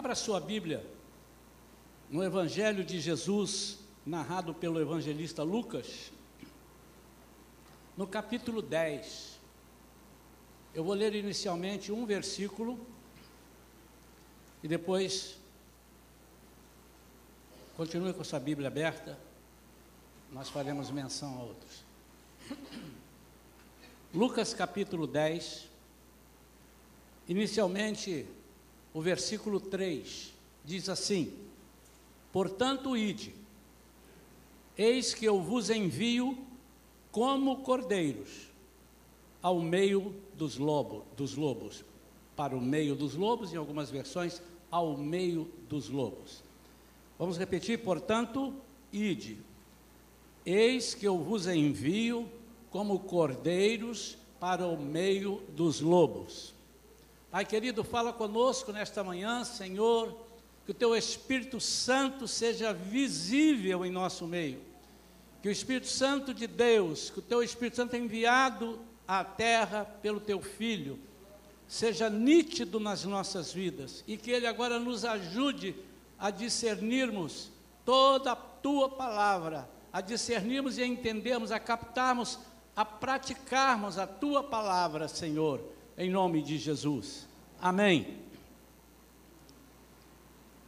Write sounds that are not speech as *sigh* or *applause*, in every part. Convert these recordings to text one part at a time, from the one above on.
Abra sua Bíblia no Evangelho de Jesus, narrado pelo evangelista Lucas, no capítulo 10. Eu vou ler inicialmente um versículo e depois continue com sua Bíblia aberta, nós faremos menção a outros. Lucas capítulo 10, inicialmente o versículo 3 diz assim: Portanto, ide, eis que eu vos envio como cordeiros ao meio dos, lobo, dos lobos, para o meio dos lobos, em algumas versões, ao meio dos lobos. Vamos repetir, portanto, ide, eis que eu vos envio como cordeiros para o meio dos lobos. Pai querido, fala conosco nesta manhã, Senhor, que o teu Espírito Santo seja visível em nosso meio. Que o Espírito Santo de Deus, que o teu Espírito Santo enviado à terra pelo teu Filho, seja nítido nas nossas vidas e que ele agora nos ajude a discernirmos toda a tua palavra, a discernirmos e a entendermos, a captarmos, a praticarmos a tua palavra, Senhor em nome de Jesus. Amém.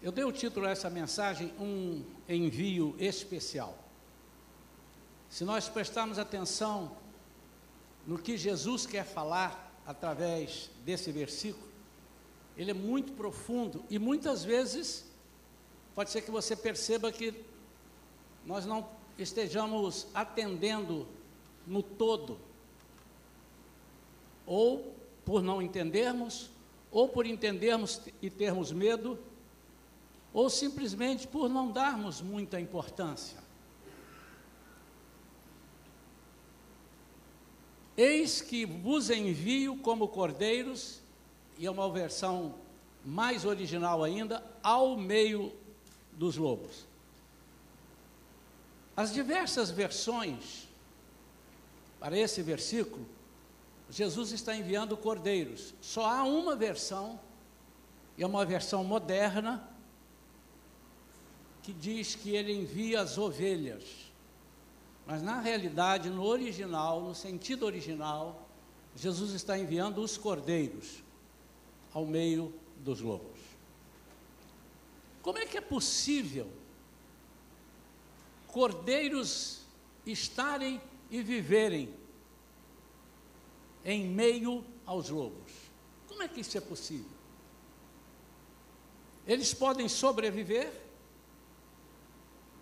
Eu dei o título a essa mensagem, um envio especial. Se nós prestarmos atenção no que Jesus quer falar através desse versículo, ele é muito profundo e muitas vezes pode ser que você perceba que nós não estejamos atendendo no todo, ou por não entendermos, ou por entendermos e termos medo, ou simplesmente por não darmos muita importância. Eis que vos envio como cordeiros, e é uma versão mais original ainda, ao meio dos lobos. As diversas versões para esse versículo Jesus está enviando cordeiros. Só há uma versão, e é uma versão moderna, que diz que ele envia as ovelhas. Mas na realidade, no original, no sentido original, Jesus está enviando os cordeiros ao meio dos lobos. Como é que é possível cordeiros estarem e viverem em meio aos lobos. Como é que isso é possível? Eles podem sobreviver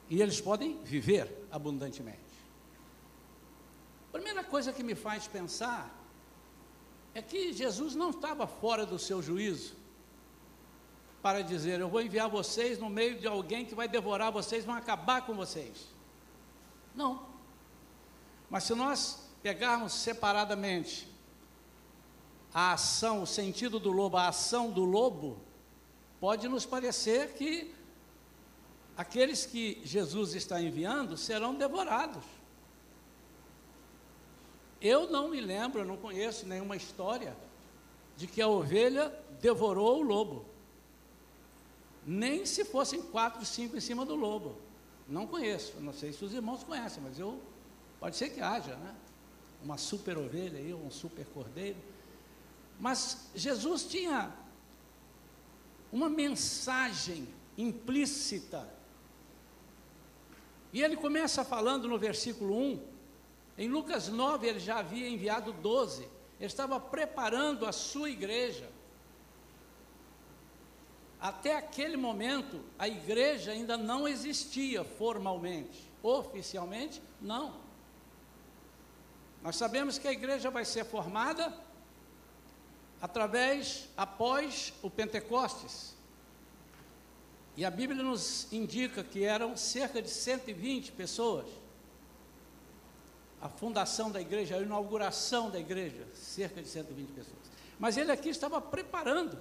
e eles podem viver abundantemente. A primeira coisa que me faz pensar é que Jesus não estava fora do seu juízo para dizer: Eu vou enviar vocês no meio de alguém que vai devorar vocês, vão acabar com vocês. Não. Mas se nós pegarmos separadamente a ação, o sentido do lobo, a ação do lobo, pode nos parecer que aqueles que Jesus está enviando serão devorados. Eu não me lembro, não conheço nenhuma história de que a ovelha devorou o lobo. Nem se fossem quatro, cinco em cima do lobo. Não conheço, não sei se os irmãos conhecem, mas eu pode ser que haja, né? Uma super ovelha aí, um super cordeiro. Mas Jesus tinha uma mensagem implícita. E ele começa falando no versículo 1. Em Lucas 9, ele já havia enviado 12. Ele estava preparando a sua igreja. Até aquele momento, a igreja ainda não existia formalmente. Oficialmente, não. Nós sabemos que a igreja vai ser formada através, após o Pentecostes. E a Bíblia nos indica que eram cerca de 120 pessoas. A fundação da igreja, a inauguração da igreja, cerca de 120 pessoas. Mas ele aqui estava preparando.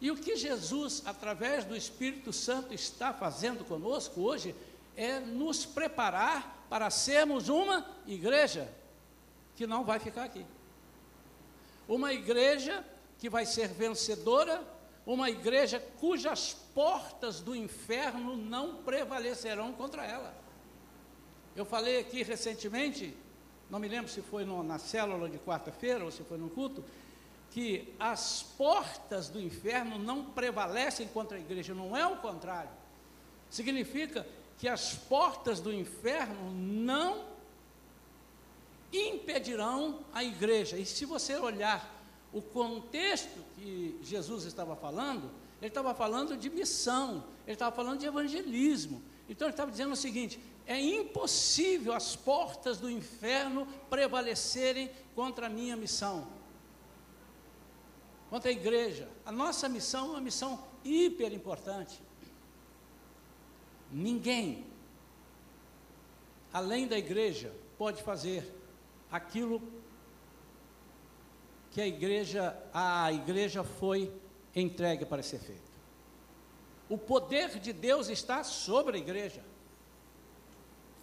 E o que Jesus, através do Espírito Santo, está fazendo conosco hoje é nos preparar para sermos uma igreja que não vai ficar aqui. Uma igreja que vai ser vencedora, uma igreja cujas portas do inferno não prevalecerão contra ela. Eu falei aqui recentemente, não me lembro se foi no, na célula de quarta-feira ou se foi no culto, que as portas do inferno não prevalecem contra a igreja, não é o contrário. Significa que as portas do inferno não impedirão a igreja. E se você olhar o contexto que Jesus estava falando, ele estava falando de missão, ele estava falando de evangelismo. Então ele estava dizendo o seguinte: é impossível as portas do inferno prevalecerem contra a minha missão, contra a igreja. A nossa missão é uma missão hiper importante. Ninguém, além da igreja, pode fazer aquilo que a igreja, a igreja foi entregue para ser feito. O poder de Deus está sobre a igreja.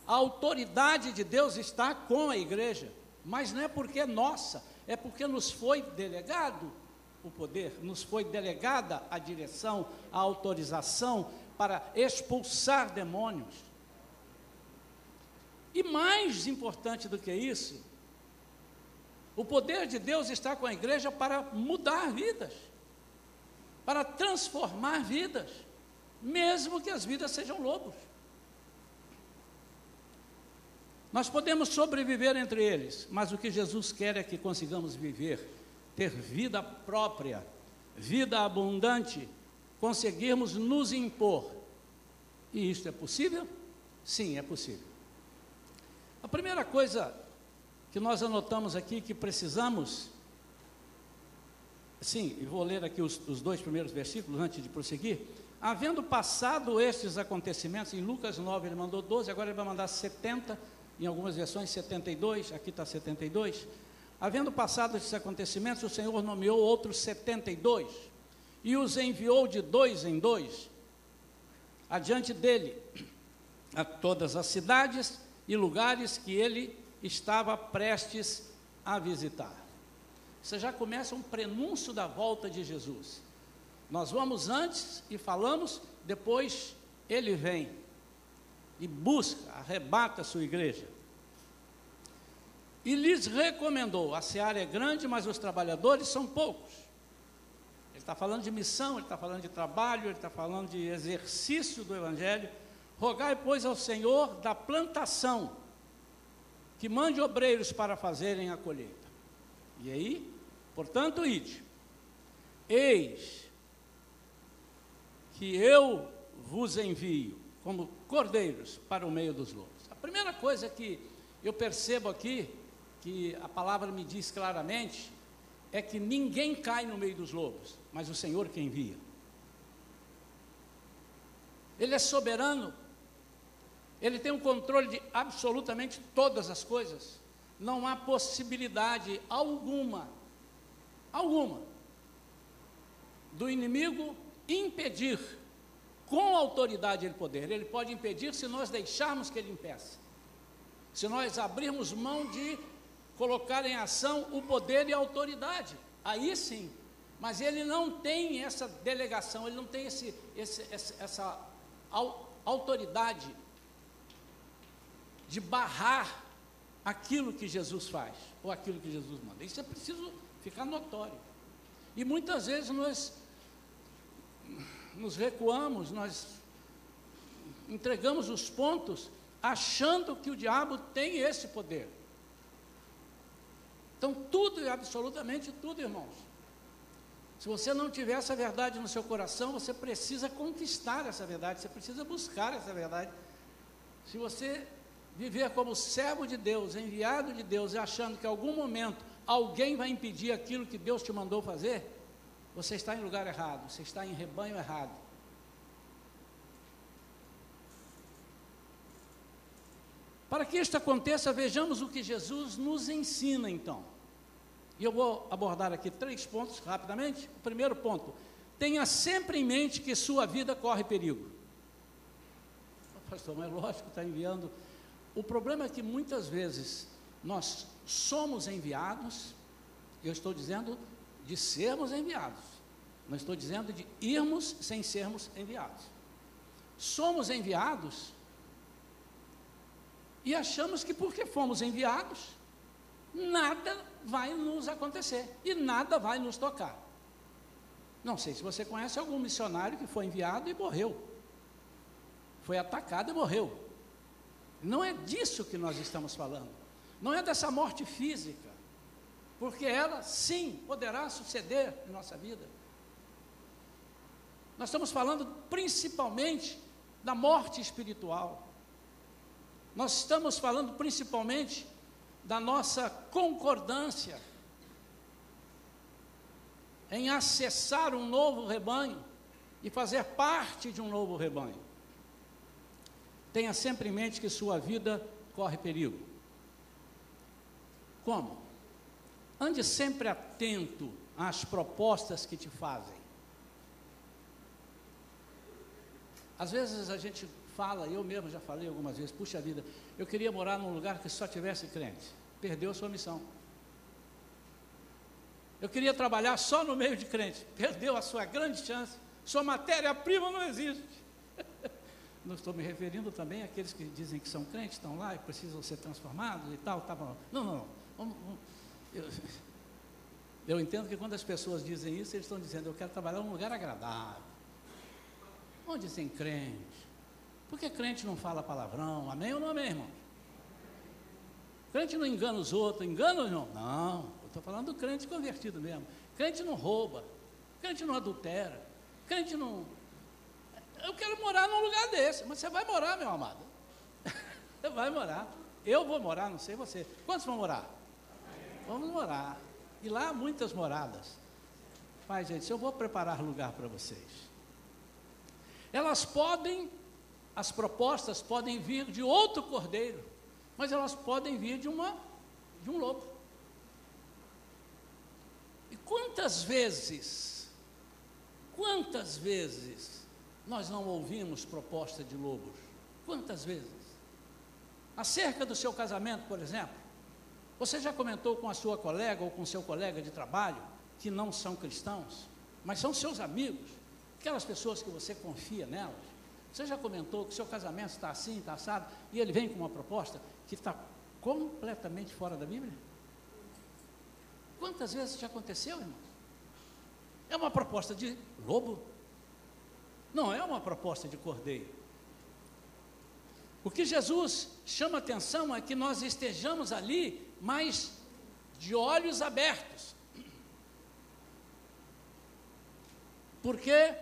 A autoridade de Deus está com a igreja, mas não é porque é nossa, é porque nos foi delegado o poder, nos foi delegada a direção, a autorização para expulsar demônios. E mais importante do que isso, o poder de Deus está com a igreja para mudar vidas, para transformar vidas, mesmo que as vidas sejam lobos. Nós podemos sobreviver entre eles, mas o que Jesus quer é que consigamos viver, ter vida própria, vida abundante, conseguirmos nos impor. E isto é possível? Sim, é possível. A primeira coisa que nós anotamos aqui que precisamos. Sim, e vou ler aqui os, os dois primeiros versículos antes de prosseguir. Havendo passado estes acontecimentos, em Lucas 9 ele mandou 12, agora ele vai mandar 70, em algumas versões 72, aqui está 72. Havendo passado estes acontecimentos, o Senhor nomeou outros 72 e os enviou de dois em dois adiante dele a todas as cidades e lugares que ele estava prestes a visitar. Você já começa um prenúncio da volta de Jesus. Nós vamos antes e falamos, depois ele vem e busca, arrebata a sua igreja. E lhes recomendou: a seara é grande, mas os trabalhadores são poucos. Ele está falando de missão, ele está falando de trabalho, ele está falando de exercício do Evangelho. Rogai, pois, ao Senhor da plantação que mande obreiros para fazerem a colheita. E aí, portanto, ide. Eis que eu vos envio como cordeiros para o meio dos lobos. A primeira coisa que eu percebo aqui, que a palavra me diz claramente, é que ninguém cai no meio dos lobos, mas o Senhor que envia. Ele é soberano ele tem um controle de absolutamente todas as coisas. Não há possibilidade alguma, alguma, do inimigo impedir com autoridade e poder. Ele pode impedir se nós deixarmos que ele impeça. Se nós abrirmos mão de colocar em ação o poder e a autoridade. Aí sim. Mas ele não tem essa delegação, ele não tem esse, esse, essa autoridade de barrar aquilo que Jesus faz, ou aquilo que Jesus manda. Isso é preciso ficar notório. E muitas vezes nós nos recuamos, nós entregamos os pontos achando que o diabo tem esse poder. Então, tudo absolutamente tudo, irmãos. Se você não tiver essa verdade no seu coração, você precisa conquistar essa verdade, você precisa buscar essa verdade. Se você viver como servo de Deus, enviado de Deus, e achando que em algum momento alguém vai impedir aquilo que Deus te mandou fazer, você está em lugar errado, você está em rebanho errado. Para que isto aconteça, vejamos o que Jesus nos ensina então. E eu vou abordar aqui três pontos rapidamente. O primeiro ponto: tenha sempre em mente que sua vida corre perigo. Pastor, mas lógico, está enviando o problema é que muitas vezes nós somos enviados, eu estou dizendo de sermos enviados, Não estou dizendo de irmos sem sermos enviados. Somos enviados e achamos que porque fomos enviados, nada vai nos acontecer e nada vai nos tocar. Não sei se você conhece algum missionário que foi enviado e morreu. Foi atacado e morreu. Não é disso que nós estamos falando. Não é dessa morte física. Porque ela, sim, poderá suceder em nossa vida. Nós estamos falando principalmente da morte espiritual. Nós estamos falando principalmente da nossa concordância em acessar um novo rebanho e fazer parte de um novo rebanho. Tenha sempre em mente que sua vida corre perigo. Como? Ande sempre atento às propostas que te fazem. Às vezes a gente fala, eu mesmo já falei algumas vezes, puxa vida, eu queria morar num lugar que só tivesse crente. Perdeu a sua missão. Eu queria trabalhar só no meio de crente. Perdeu a sua grande chance. Sua matéria-prima não existe. Não estou me referindo também àqueles que dizem que são crentes, estão lá e precisam ser transformados e tal. Tá bom. Não, não, não. Eu, *laughs* eu entendo que quando as pessoas dizem isso, eles estão dizendo, eu quero trabalhar em um lugar agradável. Onde tem crente? Porque crente não fala palavrão, amém ou não amém, irmão? Crente não engana os outros, engana ou não? Não, eu estou falando do crente convertido mesmo. Crente não rouba, crente não adultera, crente não. Eu quero morar num lugar desse, mas você vai morar, meu amado. *laughs* você vai morar. Eu vou morar, não sei você. Quantos vão morar? Vamos morar. E lá há muitas moradas. Pai, gente, eu vou preparar lugar para vocês. Elas podem as propostas podem vir de outro cordeiro, mas elas podem vir de uma de um lobo. E quantas vezes, quantas vezes nós não ouvimos proposta de lobos? Quantas vezes? Acerca do seu casamento, por exemplo, você já comentou com a sua colega ou com seu colega de trabalho que não são cristãos, mas são seus amigos, aquelas pessoas que você confia nelas? Você já comentou que seu casamento está assim, está assado, e ele vem com uma proposta que está completamente fora da Bíblia? Quantas vezes já aconteceu, irmão? É uma proposta de lobo? Não é uma proposta de cordeiro. O que Jesus chama atenção é que nós estejamos ali, mas de olhos abertos. Porque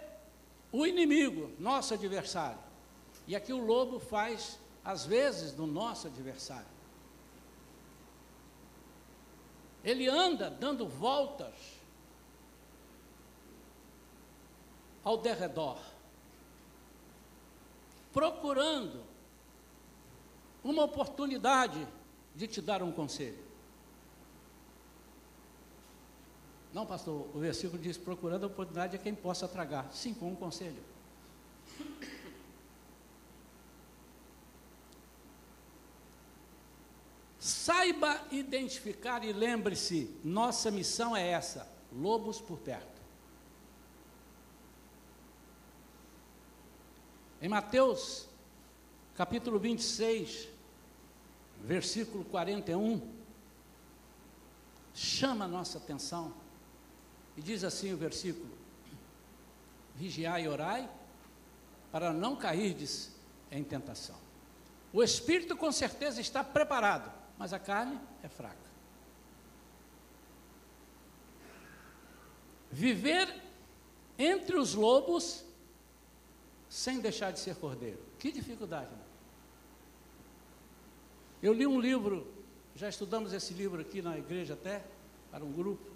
o inimigo, nosso adversário. E aqui o lobo faz, às vezes, do nosso adversário. Ele anda dando voltas ao derredor, procurando uma oportunidade de te dar um conselho. Não, pastor, o versículo diz: procurando a oportunidade a quem possa tragar. Sim, com um conselho. Saiba identificar e lembre-se: nossa missão é essa: lobos por perto. Em Mateus, capítulo 26, versículo 41, chama a nossa atenção. E diz assim o versículo: Vigiai e orai, para não cairdes em tentação. O espírito com certeza está preparado, mas a carne é fraca. Viver entre os lobos sem deixar de ser cordeiro. Que dificuldade, né? Eu li um livro, já estudamos esse livro aqui na igreja até, para um grupo.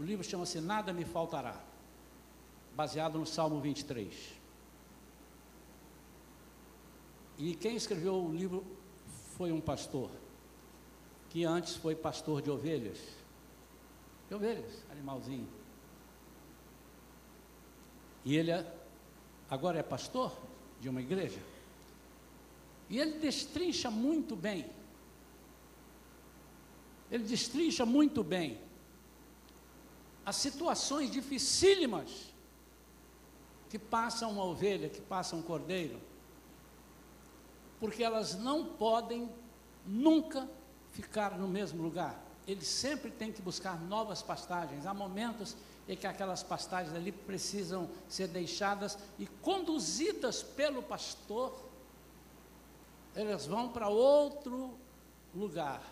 O livro chama-se Nada Me Faltará, baseado no Salmo 23. E quem escreveu o livro foi um pastor, que antes foi pastor de ovelhas. De ovelhas, animalzinho. E ele é, agora é pastor de uma igreja. E ele destrincha muito bem. Ele destrincha muito bem as situações dificílimas que passa uma ovelha, que passa um cordeiro, porque elas não podem nunca ficar no mesmo lugar. Eles sempre têm que buscar novas pastagens. Há momentos em que aquelas pastagens ali precisam ser deixadas e conduzidas pelo pastor, elas vão para outro lugar.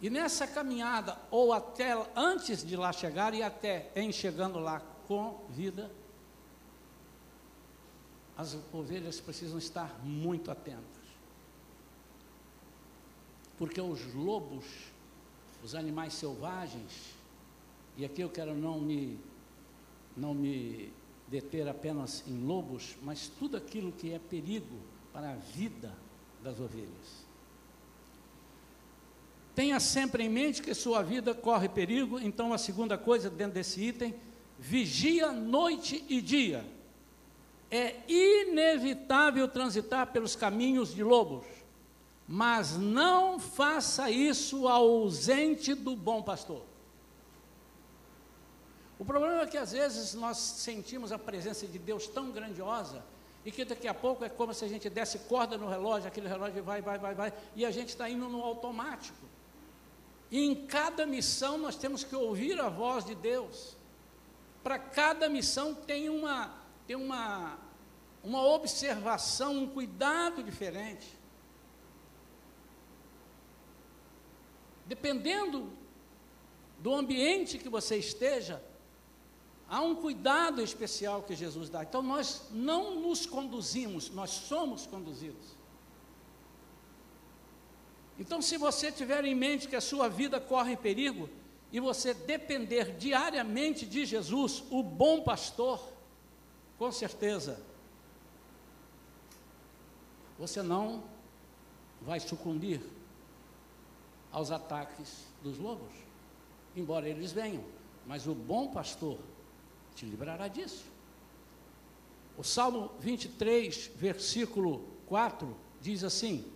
E nessa caminhada, ou até antes de lá chegar e até em chegando lá com vida, as ovelhas precisam estar muito atentas. Porque os lobos, os animais selvagens, e aqui eu quero não me não me deter apenas em lobos, mas tudo aquilo que é perigo para a vida das ovelhas. Tenha sempre em mente que sua vida corre perigo, então a segunda coisa dentro desse item, vigia noite e dia. É inevitável transitar pelos caminhos de lobos, mas não faça isso ausente do bom pastor. O problema é que às vezes nós sentimos a presença de Deus tão grandiosa e que daqui a pouco é como se a gente desse corda no relógio, aquele relógio vai, vai, vai, vai, e a gente está indo no automático. E em cada missão nós temos que ouvir a voz de Deus. Para cada missão tem uma, tem uma, uma observação, um cuidado diferente. Dependendo do ambiente que você esteja, há um cuidado especial que Jesus dá. Então nós não nos conduzimos, nós somos conduzidos. Então, se você tiver em mente que a sua vida corre perigo e você depender diariamente de Jesus, o bom pastor, com certeza você não vai sucumbir aos ataques dos lobos, embora eles venham, mas o bom pastor te livrará disso. O Salmo 23, versículo 4 diz assim: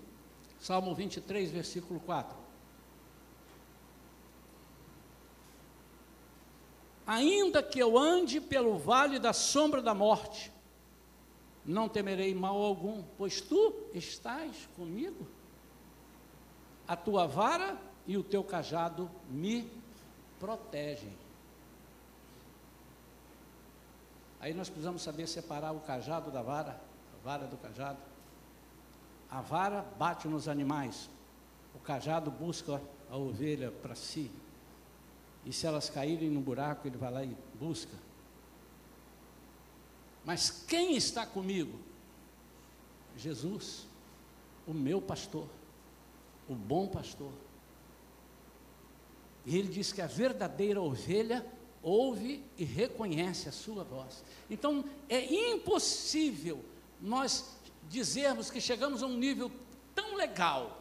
Salmo 23, versículo 4. Ainda que eu ande pelo vale da sombra da morte, não temerei mal algum, pois tu estás comigo. A tua vara e o teu cajado me protegem. Aí nós precisamos saber separar o cajado da vara, a vara do cajado. A vara bate nos animais, o cajado busca a ovelha para si. E se elas caírem no buraco, ele vai lá e busca. Mas quem está comigo? Jesus, o meu pastor, o bom pastor. E ele diz que a verdadeira ovelha ouve e reconhece a sua voz. Então é impossível nós dizermos que chegamos a um nível tão legal,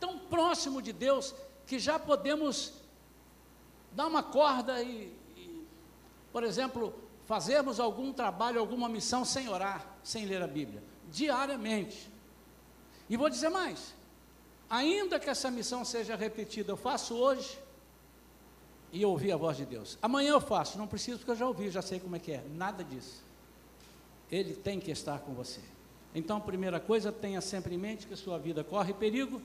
tão próximo de Deus, que já podemos dar uma corda e, e, por exemplo, fazermos algum trabalho, alguma missão sem orar, sem ler a Bíblia, diariamente. E vou dizer mais: ainda que essa missão seja repetida, eu faço hoje e ouvi a voz de Deus. Amanhã eu faço, não preciso porque eu já ouvi, já sei como é que é. Nada disso. Ele tem que estar com você. Então, primeira coisa, tenha sempre em mente que sua vida corre perigo,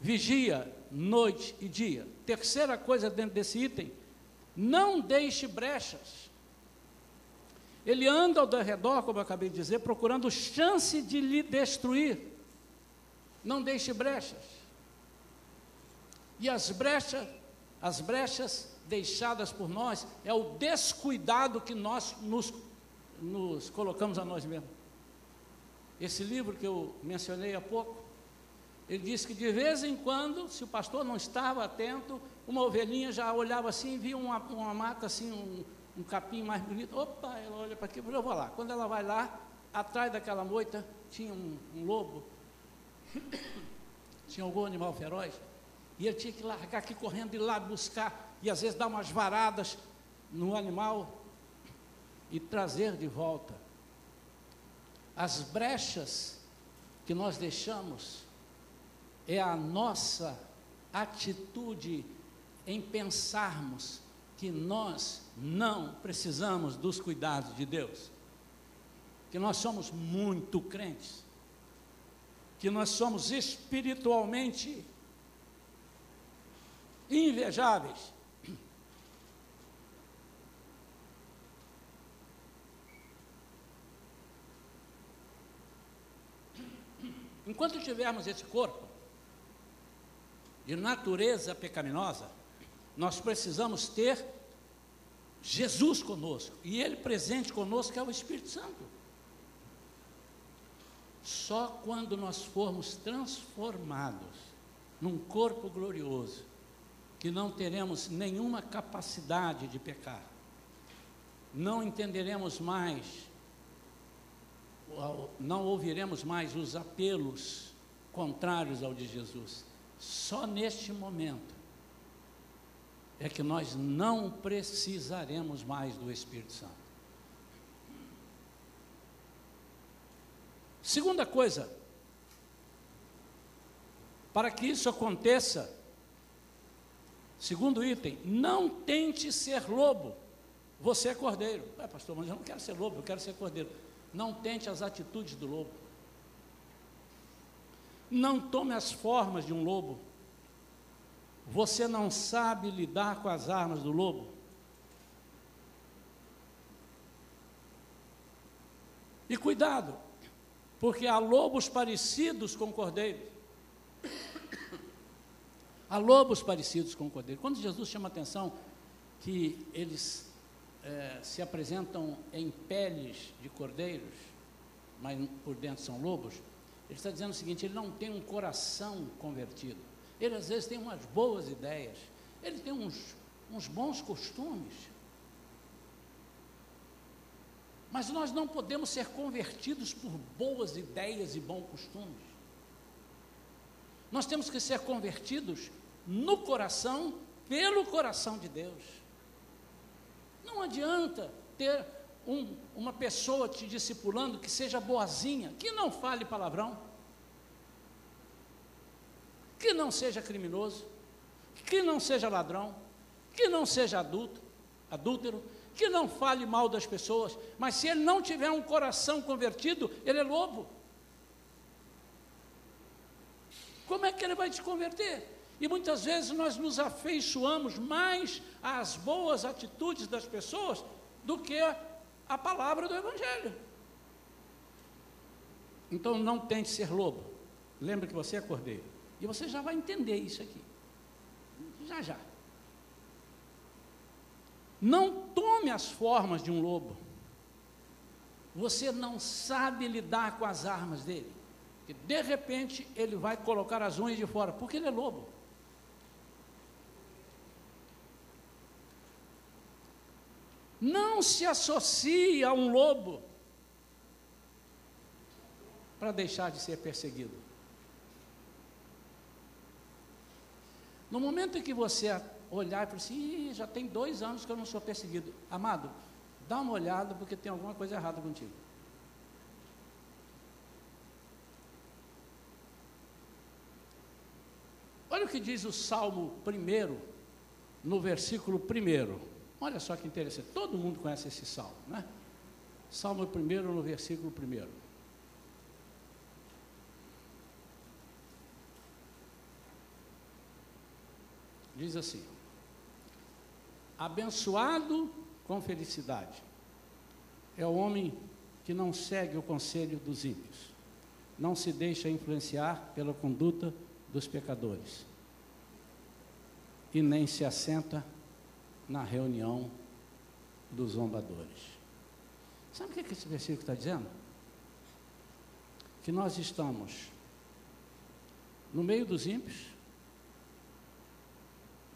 vigia noite e dia. Terceira coisa dentro desse item, não deixe brechas. Ele anda ao redor, como eu acabei de dizer, procurando chance de lhe destruir. Não deixe brechas. E as brechas, as brechas deixadas por nós é o descuidado que nós nos, nos colocamos a nós mesmos. Esse livro que eu mencionei há pouco, ele diz que de vez em quando, se o pastor não estava atento, uma ovelhinha já olhava assim, via uma, uma mata assim, um, um capim mais bonito. Opa, ela olha para aqui, eu vou lá. Quando ela vai lá, atrás daquela moita tinha um, um lobo, *coughs* tinha algum animal feroz, e ele tinha que largar aqui correndo e ir lá buscar, e às vezes dar umas varadas no animal e trazer de volta. As brechas que nós deixamos é a nossa atitude em pensarmos que nós não precisamos dos cuidados de Deus, que nós somos muito crentes, que nós somos espiritualmente invejáveis. Enquanto tivermos esse corpo de natureza pecaminosa, nós precisamos ter Jesus conosco, e Ele presente conosco é o Espírito Santo. Só quando nós formos transformados num corpo glorioso, que não teremos nenhuma capacidade de pecar, não entenderemos mais, não ouviremos mais os apelos contrários ao de Jesus. Só neste momento é que nós não precisaremos mais do Espírito Santo. Segunda coisa, para que isso aconteça, segundo item, não tente ser lobo, você é cordeiro. É, pastor, mas eu não quero ser lobo, eu quero ser cordeiro. Não tente as atitudes do lobo. Não tome as formas de um lobo. Você não sabe lidar com as armas do lobo? E cuidado, porque há lobos parecidos com cordeiros. Há lobos parecidos com cordeiros. Quando Jesus chama a atenção que eles é, se apresentam em peles de cordeiros, mas por dentro são lobos, ele está dizendo o seguinte: ele não tem um coração convertido. Ele às vezes tem umas boas ideias, ele tem uns, uns bons costumes. Mas nós não podemos ser convertidos por boas ideias e bons costumes. Nós temos que ser convertidos no coração, pelo coração de Deus. Não adianta ter um, uma pessoa te discipulando que seja boazinha, que não fale palavrão que não seja criminoso, que não seja ladrão, que não seja adulto, adúltero, que não fale mal das pessoas, mas se ele não tiver um coração convertido, ele é lobo. Como é que ele vai te converter? E muitas vezes nós nos afeiçoamos mais às boas atitudes das pessoas do que a palavra do Evangelho. Então não tente ser lobo. Lembre que você é. E você já vai entender isso aqui. Já já. Não tome as formas de um lobo. Você não sabe lidar com as armas dele. E de repente ele vai colocar as unhas de fora, porque ele é lobo. Não se associe a um lobo para deixar de ser perseguido. No momento em que você olhar e falar assim, já tem dois anos que eu não sou perseguido. Amado, dá uma olhada porque tem alguma coisa errada contigo. Olha o que diz o Salmo 1, no versículo 1. Olha só que interessante. Todo mundo conhece esse salmo, né? Salmo 1, no versículo 1. diz assim: Abençoado com felicidade é o homem que não segue o conselho dos ímpios, não se deixa influenciar pela conduta dos pecadores e nem se assenta na reunião dos zombadores. Sabe o que, é que esse versículo está dizendo? Que nós estamos no meio dos ímpios,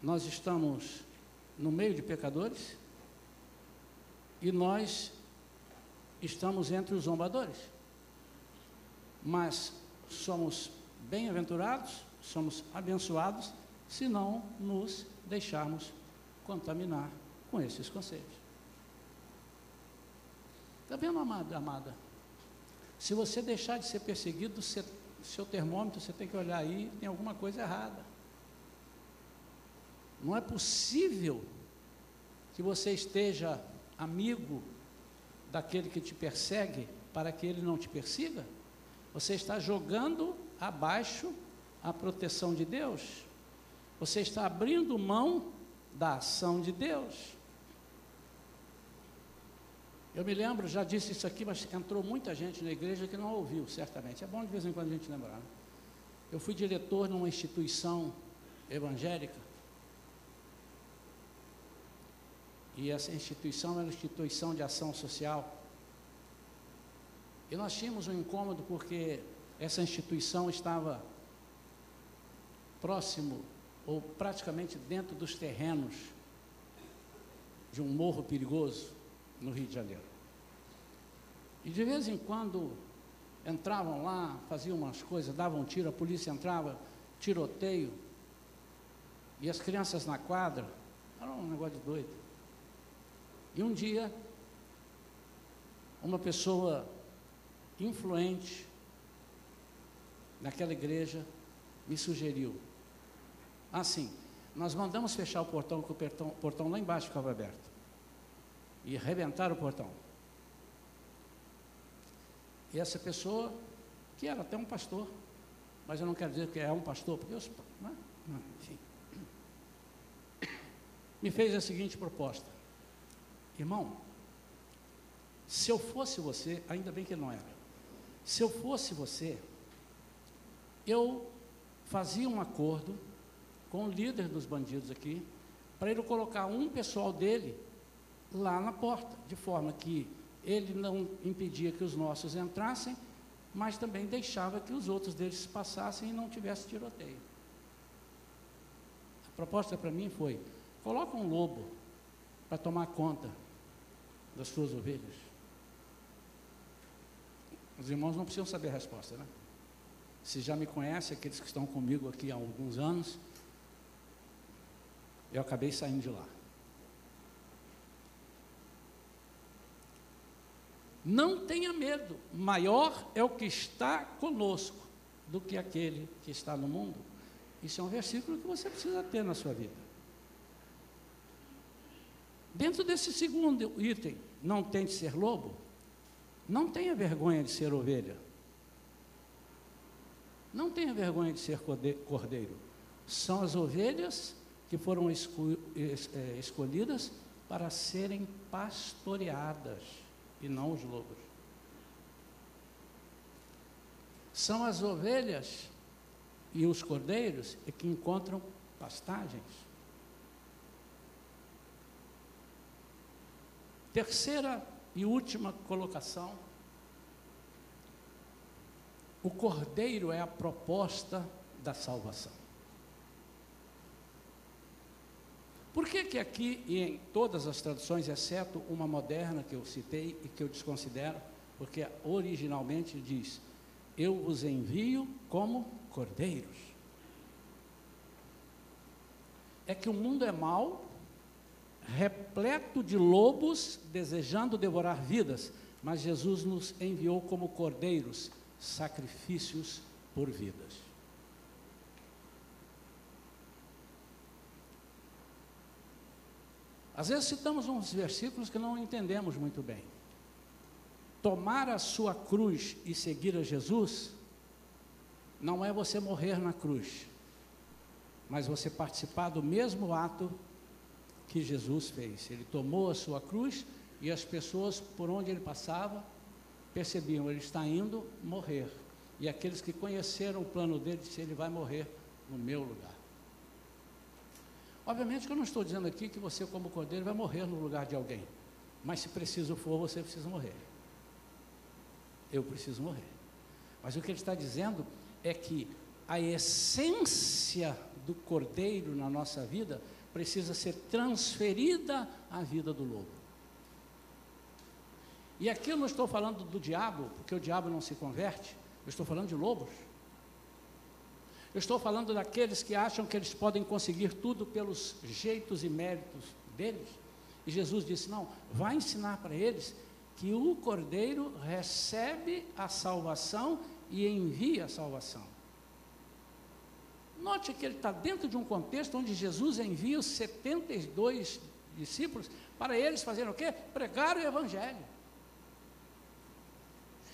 nós estamos no meio de pecadores e nós estamos entre os zombadores. Mas somos bem-aventurados, somos abençoados, se não nos deixarmos contaminar com esses conceitos. Está vendo, amada, amada? Se você deixar de ser perseguido, seu termômetro, você tem que olhar aí, tem alguma coisa errada. Não é possível que você esteja amigo daquele que te persegue para que ele não te persiga. Você está jogando abaixo a proteção de Deus. Você está abrindo mão da ação de Deus. Eu me lembro, já disse isso aqui, mas entrou muita gente na igreja que não ouviu, certamente. É bom de vez em quando a gente lembrar. Né? Eu fui diretor numa instituição evangélica. E essa instituição era uma instituição de ação social. E nós tínhamos um incômodo porque essa instituição estava próximo ou praticamente dentro dos terrenos de um morro perigoso no Rio de Janeiro. E de vez em quando entravam lá, faziam umas coisas, davam um tiro, a polícia entrava, tiroteio, e as crianças na quadra, era um negócio de doido. E um dia, uma pessoa influente naquela igreja me sugeriu, assim, nós mandamos fechar o portão, que o portão, portão lá embaixo ficava aberto. E arrebentaram o portão. E essa pessoa, que era até um pastor, mas eu não quero dizer que é um pastor, porque eu, né? enfim, me fez a seguinte proposta: irmão, se eu fosse você, ainda bem que ele não era, se eu fosse você, eu fazia um acordo com o líder dos bandidos aqui, para ele colocar um pessoal dele lá na porta, de forma que ele não impedia que os nossos entrassem, mas também deixava que os outros deles passassem e não tivesse tiroteio. A proposta para mim foi: coloca um lobo para tomar conta das suas ovelhas. Os irmãos não precisam saber a resposta, né? Se já me conhecem, aqueles que estão comigo aqui há alguns anos, eu acabei saindo de lá. Não tenha medo, maior é o que está conosco do que aquele que está no mundo. Isso é um versículo que você precisa ter na sua vida. Dentro desse segundo item, não tente ser lobo, não tenha vergonha de ser ovelha. Não tenha vergonha de ser cordeiro. São as ovelhas que foram é, escolhidas para serem pastoreadas e não os lobos. São as ovelhas e os cordeiros que encontram pastagens. Terceira e última colocação. O cordeiro é a proposta da salvação. Por que, que aqui e em todas as traduções, exceto uma moderna que eu citei e que eu desconsidero, porque originalmente diz: Eu os envio como cordeiros. É que o mundo é mau, repleto de lobos desejando devorar vidas, mas Jesus nos enviou como cordeiros, sacrifícios por vidas. Às vezes citamos uns versículos que não entendemos muito bem. Tomar a sua cruz e seguir a Jesus não é você morrer na cruz, mas você participar do mesmo ato que Jesus fez. Ele tomou a sua cruz e as pessoas por onde ele passava percebiam, ele está indo morrer. E aqueles que conheceram o plano dele disseram, ele vai morrer no meu lugar. Obviamente que eu não estou dizendo aqui que você, como cordeiro, vai morrer no lugar de alguém. Mas se preciso for, você precisa morrer. Eu preciso morrer. Mas o que ele está dizendo é que a essência do cordeiro na nossa vida precisa ser transferida à vida do lobo. E aqui eu não estou falando do diabo, porque o diabo não se converte, eu estou falando de lobos. Eu estou falando daqueles que acham que eles podem conseguir tudo pelos jeitos e méritos deles. E Jesus disse: Não, vai ensinar para eles que o cordeiro recebe a salvação e envia a salvação. Note que ele está dentro de um contexto onde Jesus envia os 72 discípulos para eles fazerem o quê? Pregar o Evangelho.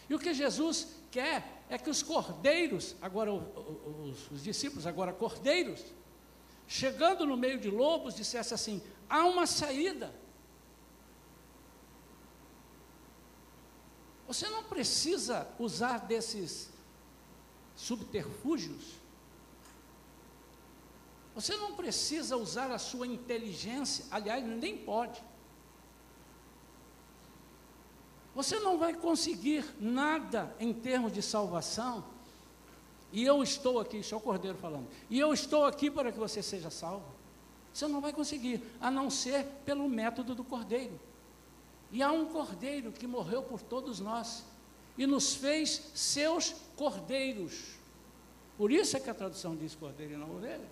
E o que Jesus quer é que os cordeiros, agora os, os discípulos, agora cordeiros, chegando no meio de lobos, dissesse assim: há uma saída. Você não precisa usar desses subterfúgios. Você não precisa usar a sua inteligência, aliás, nem pode. Você não vai conseguir nada em termos de salvação. E eu estou aqui, isso é o Cordeiro falando. E eu estou aqui para que você seja salvo. Você não vai conseguir, a não ser pelo método do Cordeiro. E há um Cordeiro que morreu por todos nós e nos fez seus cordeiros. Por isso é que a tradução diz cordeiro e não ovelha.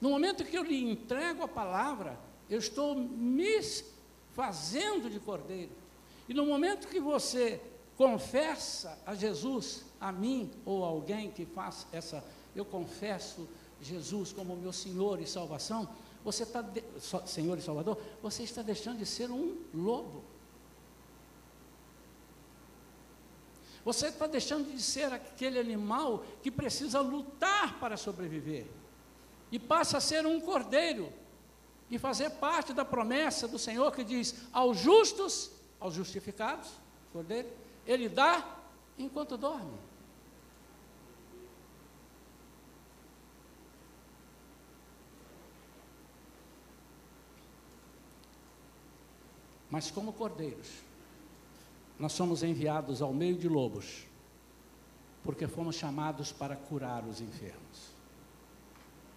No momento que eu lhe entrego a palavra, eu estou me fazendo de cordeiro. E no momento que você confessa a Jesus, a mim ou a alguém que faz essa, eu confesso Jesus como meu Senhor e salvação, você está, Senhor e Salvador, você está deixando de ser um lobo. Você está deixando de ser aquele animal que precisa lutar para sobreviver. E passa a ser um cordeiro. E fazer parte da promessa do Senhor que diz: aos justos, aos justificados, cordeiro, ele dá enquanto dorme. Mas como cordeiros, nós somos enviados ao meio de lobos, porque fomos chamados para curar os enfermos.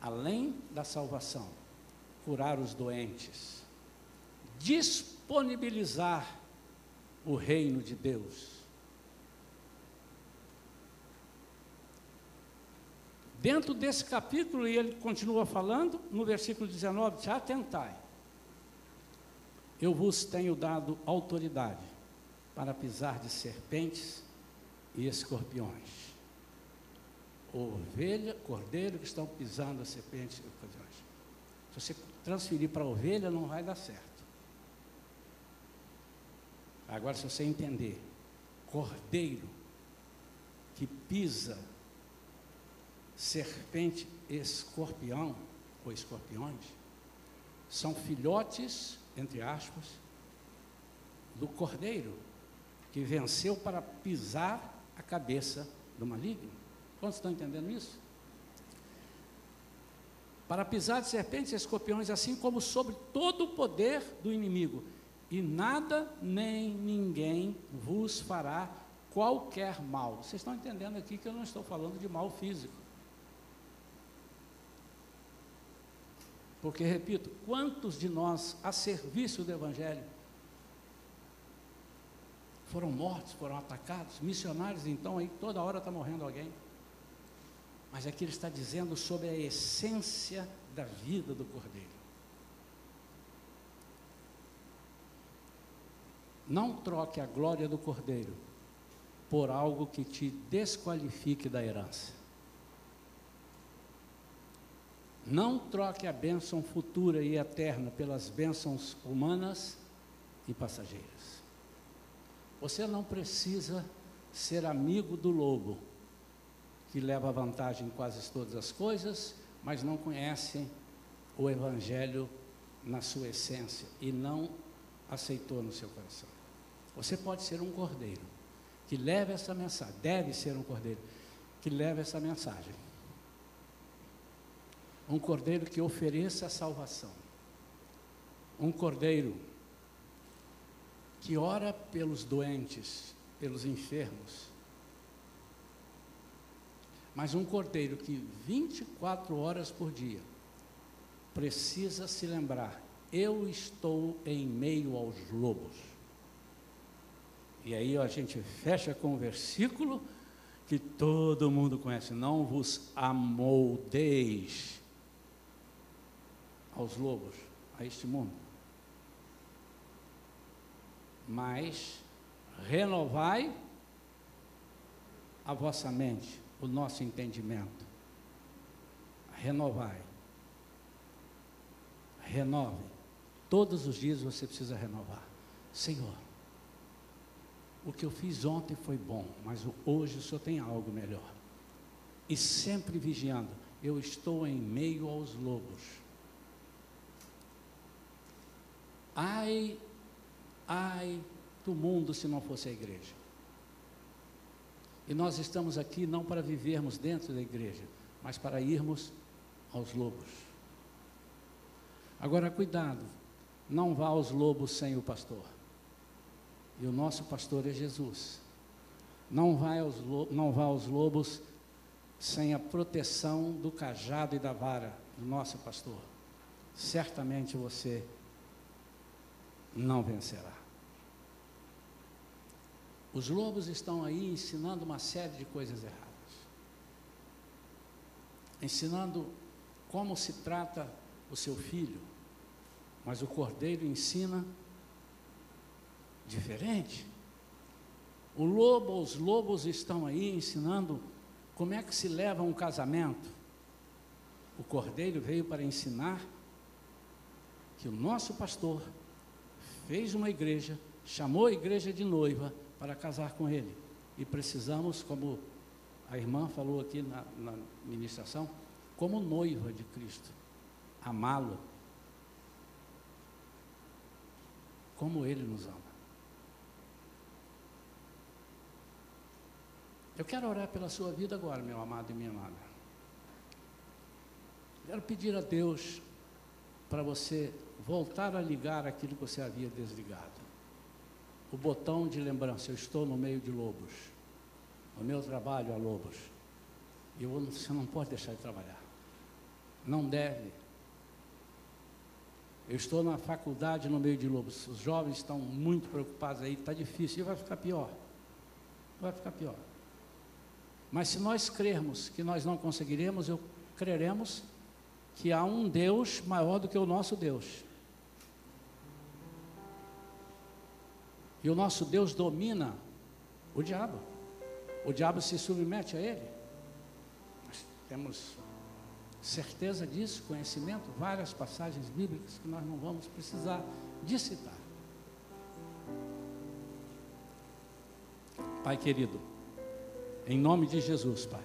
Além da salvação, curar os doentes, disponibilizar o reino de Deus. Dentro desse capítulo, e ele continua falando, no versículo 19, te atentai eu vos tenho dado autoridade para pisar de serpentes e escorpiões. Ovelha, cordeiro que estão pisando as serpentes e escorpiões. Se você transferir para a ovelha, não vai dar certo. Agora, se você entender, cordeiro que pisa serpente, escorpião ou escorpiões, são filhotes entre aspas, do cordeiro que venceu para pisar a cabeça do maligno. Quantos estão entendendo isso? Para pisar de serpentes e escorpiões, assim como sobre todo o poder do inimigo, e nada nem ninguém vos fará qualquer mal. Vocês estão entendendo aqui que eu não estou falando de mal físico. Porque, repito, quantos de nós, a serviço do Evangelho, foram mortos, foram atacados? Missionários, então, aí toda hora está morrendo alguém. Mas aqui ele está dizendo sobre a essência da vida do Cordeiro. Não troque a glória do Cordeiro por algo que te desqualifique da herança. Não troque a bênção futura e eterna pelas bênçãos humanas e passageiras. Você não precisa ser amigo do lobo, que leva vantagem em quase todas as coisas, mas não conhece o Evangelho na sua essência e não aceitou no seu coração. Você pode ser um cordeiro que leve essa mensagem, deve ser um cordeiro que leve essa mensagem um cordeiro que ofereça a salvação, um cordeiro que ora pelos doentes, pelos enfermos, mas um cordeiro que 24 horas por dia precisa se lembrar: eu estou em meio aos lobos. E aí a gente fecha com o versículo que todo mundo conhece: não vos amoldeis aos lobos, a este mundo. Mas renovai a vossa mente, o nosso entendimento. Renovai. Renove. Todos os dias você precisa renovar. Senhor, o que eu fiz ontem foi bom, mas hoje o Senhor tem algo melhor. E sempre vigiando, eu estou em meio aos lobos. Ai, ai do mundo se não fosse a igreja. E nós estamos aqui não para vivermos dentro da igreja, mas para irmos aos lobos. Agora, cuidado, não vá aos lobos sem o pastor. E o nosso pastor é Jesus. Não vá aos, não vá aos lobos sem a proteção do cajado e da vara do nosso pastor. Certamente você não vencerá. Os lobos estão aí ensinando uma série de coisas erradas. Ensinando como se trata o seu filho, mas o cordeiro ensina diferente. O lobo, os lobos estão aí ensinando como é que se leva um casamento. O cordeiro veio para ensinar que o nosso pastor fez uma igreja, chamou a igreja de noiva para casar com ele. E precisamos, como a irmã falou aqui na, na ministração, como noiva de Cristo, amá-lo como ele nos ama. Eu quero orar pela sua vida agora, meu amado e minha amada. Quero pedir a Deus para você voltar a ligar aquilo que você havia desligado. O botão de lembrança, eu estou no meio de lobos. O meu trabalho há lobos. E você não pode deixar de trabalhar. Não deve. Eu estou na faculdade no meio de lobos. Os jovens estão muito preocupados aí, está difícil e vai ficar pior. Vai ficar pior. Mas se nós crermos que nós não conseguiremos, eu creremos que há um Deus maior do que o nosso Deus. E o nosso Deus domina o diabo. O diabo se submete a ele. Nós temos certeza disso, conhecimento, várias passagens bíblicas que nós não vamos precisar de citar. Pai querido, em nome de Jesus, Pai.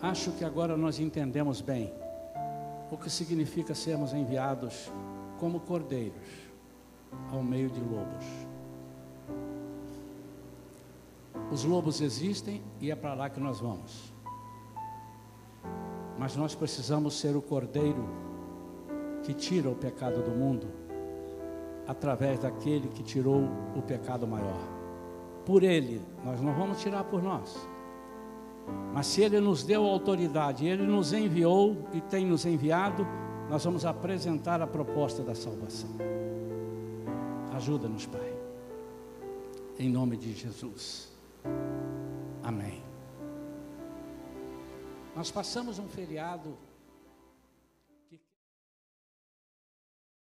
Acho que agora nós entendemos bem o que significa sermos enviados como cordeiros ao meio de lobos. Os lobos existem e é para lá que nós vamos. Mas nós precisamos ser o cordeiro que tira o pecado do mundo através daquele que tirou o pecado maior. Por ele, nós não vamos tirar por nós. Mas se ele nos deu autoridade, ele nos enviou e tem nos enviado, nós vamos apresentar a proposta da salvação. Ajuda-nos, Pai. Em nome de Jesus. Amém. Nós passamos um feriado